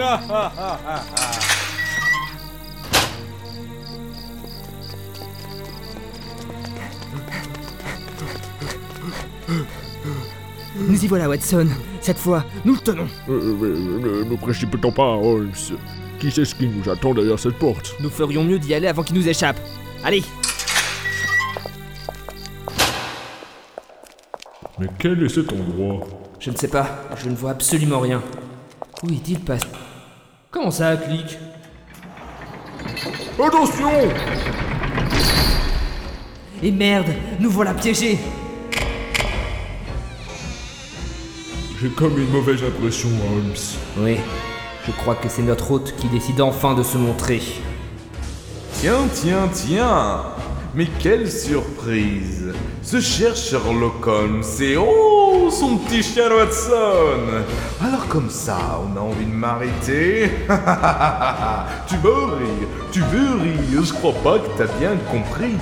Nous y voilà, Watson. Cette fois, nous le tenons. Euh, mais, ne nous précipitons pas, Holmes. Qui sait ce qui nous attend derrière cette porte? Nous ferions mieux d'y aller avant qu'il nous échappe. Allez Mais quel est cet endroit? Je ne sais pas, je ne vois absolument rien. Où est-il passé Comment ça clique Attention! Et merde, nous voilà piégés. J'ai comme une mauvaise impression, Holmes. Oui, je crois que c'est notre hôte qui décide enfin de se montrer. Tiens, tiens, tiens. Mais quelle surprise. Ce cher Sherlock Holmes et oh, son petit chien Watson Alors comme ça, on a envie de m'arrêter Tu veux rire? Tu veux rire? Je crois pas que t'as bien compris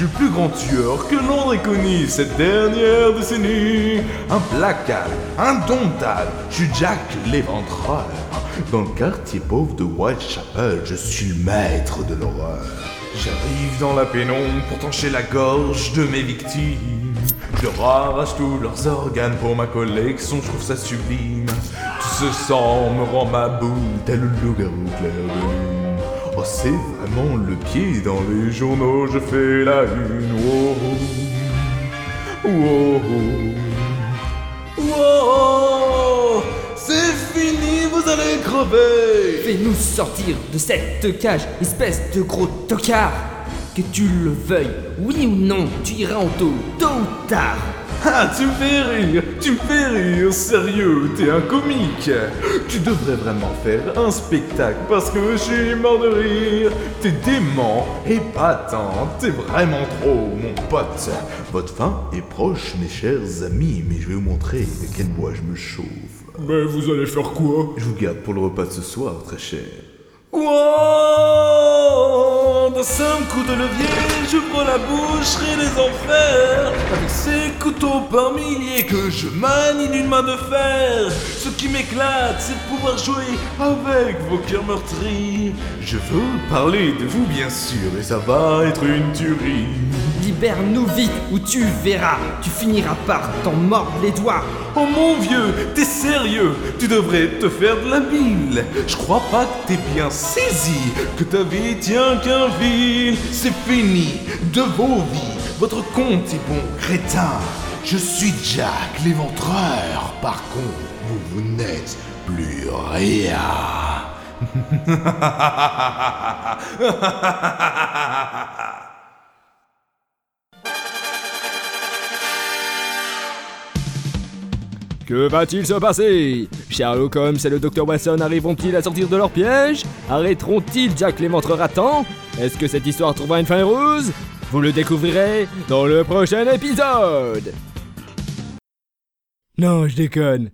je suis le plus grand tueur que Londres ait connu cette dernière décennie. Implacable, indomptable, je suis Jack l'éventreur. Dans le quartier pauvre de Whitechapel, je suis le maître de l'horreur. J'arrive dans la pénombre pour trancher la gorge de mes victimes. Je rarrache tous leurs organes pour ma collection, je trouve ça sublime. Tout ce sang me rend ma boule, tel le loup-garou clair de lune. Oh, c'est vraiment le pied dans les journaux, je fais la une. Oh, oh, oh, oh, c'est fini, vous allez crever. Fais-nous sortir de cette cage, espèce de gros tocard Que tu le veuilles, oui ou non, tu iras en taux, tôt ou tard Ah, tu me fais rire, tu me fais rire, sérieux, t'es un comique. Tu devrais vraiment faire un spectacle parce que je suis mort de rire. T'es dément, épatant, t'es vraiment trop, mon pote. Votre fin est proche, mes chers amis, mais je vais vous montrer de quel bois je me chauffe. Mais vous allez faire quoi? Je vous garde pour le repas de ce soir, très cher. Wow D'un simple coup de levier, j'ouvre la boucherie des enfers. Avec ces couteaux par milliers que je manie d'une main de fer. Ce qui m'éclate, c'est de pouvoir jouer avec vos cœurs meurtris. Je veux parler de vous bien sûr, et ça va être une tuerie. Libère-nous vite ou tu verras, tu finiras par t'en mordre les doigts Oh mon vieux, t'es sérieux? Tu devrais te faire de la bile. Je crois pas que t'es bien saisi Que ta vie tient qu'un fil C'est fini de vos vies. Votre compte est bon, crétin Je suis Jack l'éventreur. Par contre, vous, vous n'êtes plus rien Que va-t-il se passer Sherlock Holmes et le Dr Watson arriveront-ils à sortir de leur piège Arrêteront-ils Jack l'éventreur ratant Est-ce que cette histoire trouvera une fin heureuse Vous le découvrirez dans le prochain épisode Non, je déconne.